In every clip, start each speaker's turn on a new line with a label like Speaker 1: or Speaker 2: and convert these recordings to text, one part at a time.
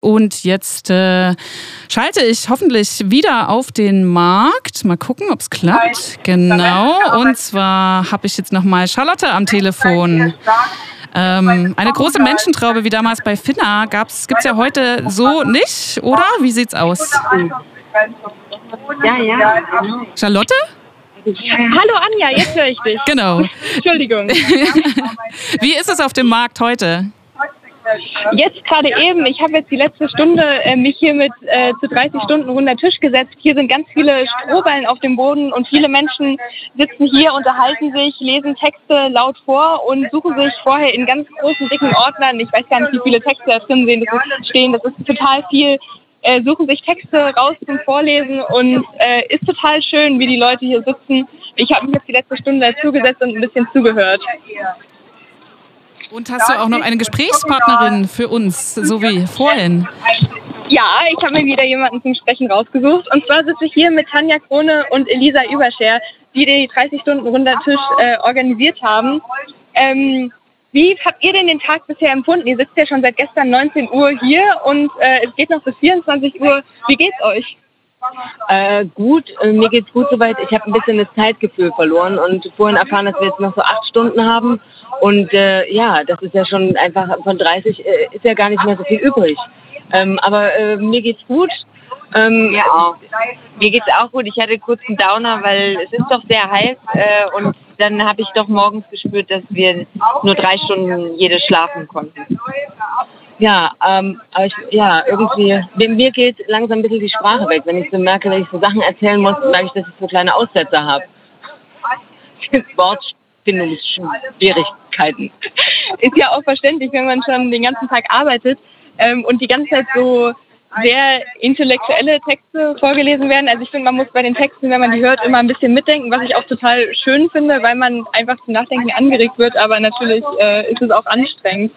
Speaker 1: Und jetzt äh, schalte ich hoffentlich wieder auf den Markt. Mal gucken, ob es klappt. Genau. Und zwar habe ich jetzt nochmal Charlotte am Telefon. Ähm, eine große Menschentraube wie damals bei Finna gibt es ja heute so nicht, oder? Wie sieht's aus?
Speaker 2: Ja, ja.
Speaker 1: Charlotte?
Speaker 2: Hallo Anja, jetzt höre ich dich.
Speaker 1: Genau.
Speaker 2: Entschuldigung.
Speaker 1: wie ist es auf dem Markt heute?
Speaker 2: Jetzt gerade eben, ich habe jetzt die letzte Stunde äh, mich hier mit äh, zu 30 Stunden runder Tisch gesetzt. Hier sind ganz viele Strohballen auf dem Boden und viele Menschen sitzen hier, unterhalten sich, lesen Texte laut vor und suchen sich vorher in ganz großen, dicken Ordnern, ich weiß gar nicht, wie viele Texte da drin sehen, das ist, stehen, das ist total viel, äh, suchen sich Texte raus zum Vorlesen und äh, ist total schön, wie die Leute hier sitzen. Ich habe mich jetzt die letzte Stunde dazugesetzt und ein bisschen zugehört.
Speaker 1: Und hast du auch noch eine Gesprächspartnerin für uns, so wie vorhin?
Speaker 2: Ja, ich habe mir wieder jemanden zum Sprechen rausgesucht. Und zwar sitze ich hier mit Tanja Krone und Elisa Überscher, die die 30 Stunden runder Tisch äh, organisiert haben. Ähm, wie habt ihr denn den Tag bisher empfunden? Ihr sitzt ja schon seit gestern 19 Uhr hier und äh, es geht noch bis 24 Uhr. Wie geht's euch?
Speaker 3: Äh, gut, äh, mir geht's gut soweit. Ich habe ein bisschen das Zeitgefühl verloren und vorhin erfahren, dass wir jetzt noch so acht Stunden haben. Und äh, ja, das ist ja schon einfach von 30 äh, ist ja gar nicht mehr so viel übrig. Ähm, aber äh, mir geht's gut. Ähm, ja, auch. mir geht's auch gut. Ich hatte kurz einen Downer, weil es ist doch sehr heiß äh, und dann habe ich doch morgens gespürt, dass wir nur drei Stunden jede schlafen konnten. Ja, ähm, aber ich, ja, irgendwie, mir geht langsam ein bisschen die Sprache weg. Wenn ich so merke, dass ich so Sachen erzählen muss, merke ich, dass ich so kleine Aussätze habe. Wortfindungsschwierigkeiten.
Speaker 2: Ist ja auch verständlich, wenn man schon den ganzen Tag arbeitet ähm, und die ganze Zeit so sehr intellektuelle Texte vorgelesen werden. Also ich finde, man muss bei den Texten, wenn man die hört, immer ein bisschen mitdenken, was ich auch total schön finde, weil man einfach zum Nachdenken angeregt wird, aber natürlich äh, ist es auch anstrengend.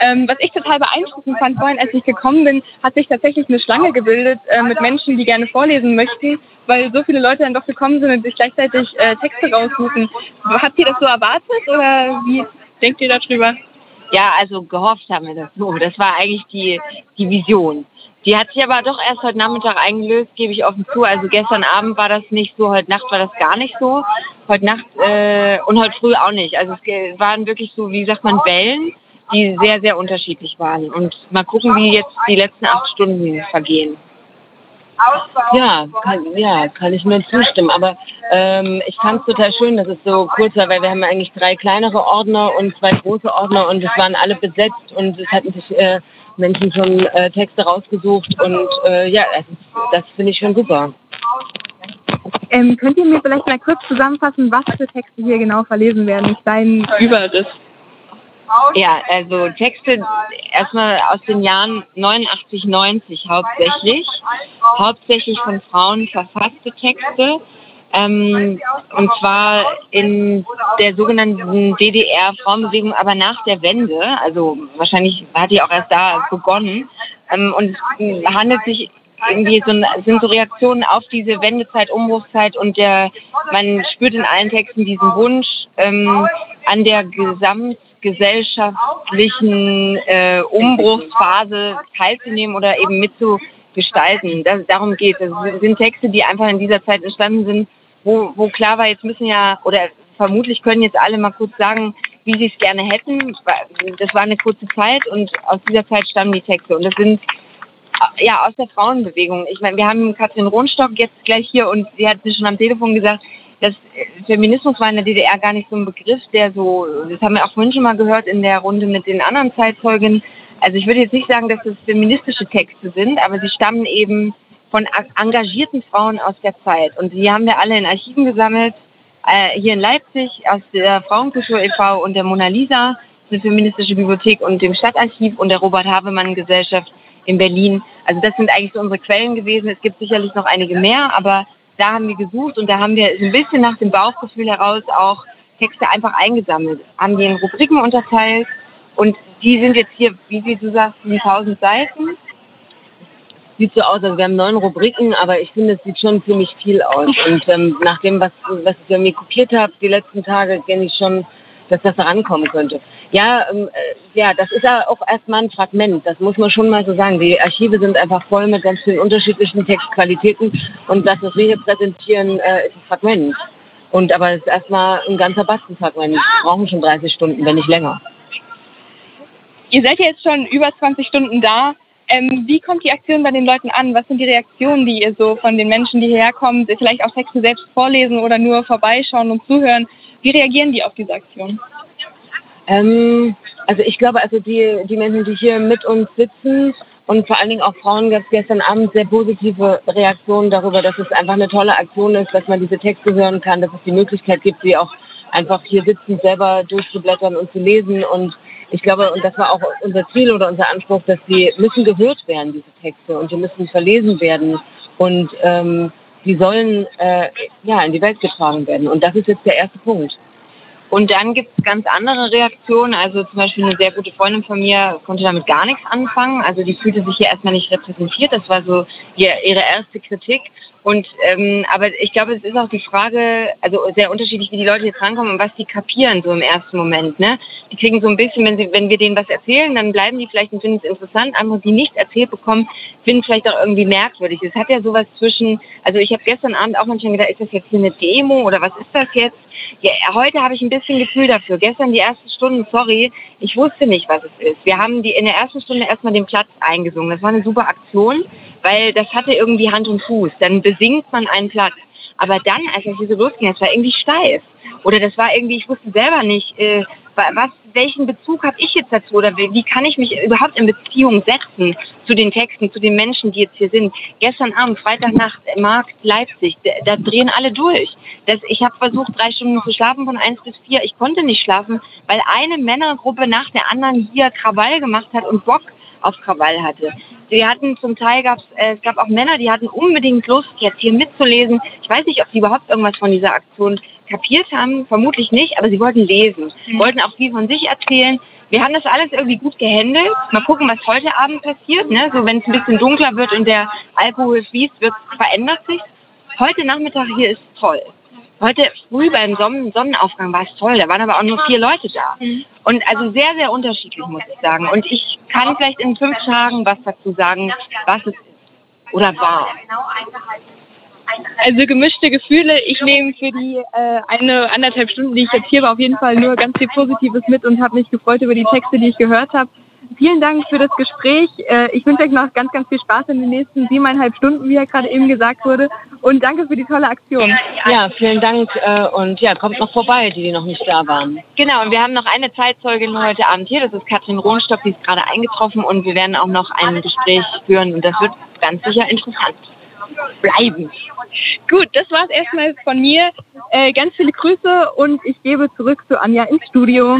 Speaker 2: Ähm, was ich total beeindruckend fand vorhin, als ich gekommen bin, hat sich tatsächlich eine Schlange gebildet äh, mit Menschen, die gerne vorlesen möchten, weil so viele Leute dann doch gekommen sind und sich gleichzeitig äh, Texte raussuchen. Habt ihr das so erwartet oder wie denkt ihr darüber?
Speaker 3: Ja, also gehofft haben wir das so. Das war eigentlich die, die Vision. Die hat sich aber doch erst heute Nachmittag eingelöst, gebe ich offen zu. Also gestern Abend war das nicht so, heute Nacht war das gar nicht so. Heute Nacht äh, und heute früh auch nicht. Also es waren wirklich so, wie sagt man, Wellen die sehr, sehr unterschiedlich waren. Und mal gucken, wie jetzt die letzten acht Stunden vergehen. Ja, kann, ja, kann ich nur zustimmen. Aber ähm, ich fand es total schön, dass es so kurz war, weil wir haben eigentlich drei kleinere Ordner und zwei große Ordner und es waren alle besetzt und es hatten sich äh, Menschen schon äh, Texte rausgesucht und äh, ja, das, das finde ich schon super.
Speaker 2: Ähm, könnt ihr mir vielleicht mal kurz zusammenfassen, was für Texte hier genau verlesen werden? Dein Überriss.
Speaker 3: Ja, also Texte erstmal aus den Jahren 89, 90 hauptsächlich. Hauptsächlich von Frauen verfasste Texte. Ähm, und zwar in der sogenannten DDR-Frauenbewegung, aber nach der Wende, also wahrscheinlich hat die auch erst da begonnen. Ähm, und es handelt sich irgendwie so, sind so Reaktionen auf diese Wendezeit, Umbruchszeit und der, man spürt in allen Texten diesen Wunsch, ähm, an der Gesamt gesellschaftlichen äh, Umbruchsphase teilzunehmen oder eben mitzugestalten. Das, darum geht es. Es sind Texte, die einfach in dieser Zeit entstanden sind, wo, wo klar war, jetzt müssen ja, oder vermutlich können jetzt alle mal kurz sagen, wie sie es gerne hätten. Das war eine kurze Zeit und aus dieser Zeit stammen die Texte. Und das sind ja aus der Frauenbewegung. Ich meine, wir haben Katrin Rohnstock jetzt gleich hier und sie hat schon am Telefon gesagt, das Feminismus war in der DDR gar nicht so ein Begriff, der so, das haben wir auch vorhin schon mal gehört in der Runde mit den anderen Zeitzeugen. Also ich würde jetzt nicht sagen, dass es feministische Texte sind, aber sie stammen eben von engagierten Frauen aus der Zeit. Und die haben wir alle in Archiven gesammelt, äh, hier in Leipzig aus der Frauenkultur e.V. und der Mona Lisa, eine feministische Bibliothek und dem Stadtarchiv und der Robert Havemann Gesellschaft in Berlin. Also das sind eigentlich so unsere Quellen gewesen. Es gibt sicherlich noch einige mehr, aber da haben wir gesucht und da haben wir ein bisschen nach dem Bauchgefühl heraus auch Texte einfach eingesammelt, haben die in Rubriken unterteilt und die sind jetzt hier, wie Sie so sagten, 1000 Seiten. Sieht so aus, also wir haben neun Rubriken, aber ich finde, es sieht schon ziemlich viel aus. Und ähm, nach dem, was, was ich mir kopiert habe, die letzten Tage, kenne ich schon dass das rankommen könnte. Ja, ähm, äh, ja, das ist ja auch erstmal ein Fragment. Das muss man schon mal so sagen. Die Archive sind einfach voll mit ganz vielen unterschiedlichen Textqualitäten und das, was wir hier präsentieren, äh, ist ein Fragment. Und aber es ist erstmal ein ganzer Bastenfragment. Wir brauchen schon 30 Stunden, wenn nicht länger.
Speaker 2: Ihr seid ja jetzt schon über 20 Stunden da. Ähm, wie kommt die Aktion bei den Leuten an? Was sind die Reaktionen, die ihr so von den Menschen, die hierher kommen, vielleicht auch Texte selbst vorlesen oder nur vorbeischauen und zuhören? Wie reagieren die auf diese Aktion?
Speaker 3: Ähm, also ich glaube, also die, die Menschen, die hier mit uns sitzen und vor allen Dingen auch Frauen gab es gestern Abend sehr positive Reaktionen darüber, dass es einfach eine tolle Aktion ist, dass man diese Texte hören kann, dass es die Möglichkeit gibt, sie auch einfach hier sitzend selber durchzublättern und zu lesen und ich glaube, und das war auch unser Ziel oder unser Anspruch, dass sie müssen gehört werden, diese Texte, und die müssen verlesen werden und ähm, die sollen äh, ja in die Welt getragen werden. Und das ist jetzt der erste Punkt. Und dann gibt es ganz andere Reaktionen. Also zum Beispiel eine sehr gute Freundin von mir konnte damit gar nichts anfangen. Also die fühlte sich hier erstmal nicht repräsentiert. Das war so ihr, ihre erste Kritik. Und ähm, aber ich glaube, es ist auch die Frage, also sehr unterschiedlich, wie die Leute jetzt rankommen und was die kapieren so im ersten Moment. Ne? Die kriegen so ein bisschen, wenn sie, wenn wir denen was erzählen, dann bleiben die vielleicht und finden es interessant. Andere, die nichts erzählt bekommen, finden es vielleicht auch irgendwie merkwürdig. Es hat ja sowas zwischen, also ich habe gestern Abend auch manchmal gedacht, ist das jetzt hier eine Demo oder was ist das jetzt? Ja, heute habe ich ein bisschen Gefühl dafür. Gestern die ersten Stunden, sorry, ich wusste nicht, was es ist. Wir haben die in der ersten Stunde erstmal den Platz eingesungen. Das war eine super Aktion, weil das hatte irgendwie Hand und Fuß. Dann besingt man einen Platz. Aber dann, als das hier so losging, das war irgendwie steif. Oder das war irgendwie, ich wusste selber nicht, äh, was, welchen Bezug habe ich jetzt dazu oder wie kann ich mich überhaupt in Beziehung setzen zu den Texten, zu den Menschen, die jetzt hier sind. Gestern Abend, Freitagnacht, Markt Leipzig, da, da drehen alle durch. Das, ich habe versucht, drei Stunden zu schlafen von eins bis vier. Ich konnte nicht schlafen, weil eine Männergruppe nach der anderen hier Krawall gemacht hat und Bock auf Krawall hatte. Wir hatten zum Teil gab's, äh, es gab auch Männer, die hatten unbedingt Lust, jetzt hier mitzulesen. Ich weiß nicht, ob sie überhaupt irgendwas von dieser Aktion kapiert haben, vermutlich nicht, aber sie wollten lesen, mhm. wollten auch viel von sich erzählen. Wir haben das alles irgendwie gut gehandelt. Mal gucken, was heute Abend passiert. Ne? So, wenn es ein bisschen dunkler wird und der Alkohol fließt, wird, verändert sich. Heute Nachmittag hier ist toll. Heute früh beim Sonnenaufgang war es toll, da waren aber auch nur vier Leute da. Mhm. Und also sehr, sehr unterschiedlich, muss ich sagen. Und ich kann vielleicht in fünf Tagen was dazu sagen, was es oder war.
Speaker 2: Also gemischte Gefühle. Ich nehme für die äh, eine anderthalb Stunden, die ich jetzt hier war, auf jeden Fall nur ganz viel Positives mit und habe mich gefreut über die Texte, die ich gehört habe. Vielen Dank für das Gespräch. Äh, ich wünsche euch noch ganz, ganz viel Spaß in den nächsten siebeneinhalb Stunden, wie ja gerade eben gesagt wurde. Und danke für die tolle Aktion.
Speaker 3: Ja, vielen Dank. Äh, und ja, kommt noch vorbei, die, die noch nicht da waren. Genau, und wir haben noch eine Zeitzeugin heute Abend hier. Das ist Katrin Rohnstock, die ist gerade eingetroffen. Und wir werden auch noch ein Gespräch führen. Und das wird ganz sicher interessant bleiben.
Speaker 2: Gut, das war es erstmal von mir. Äh, ganz viele Grüße und ich gebe zurück zu Anja ins Studio.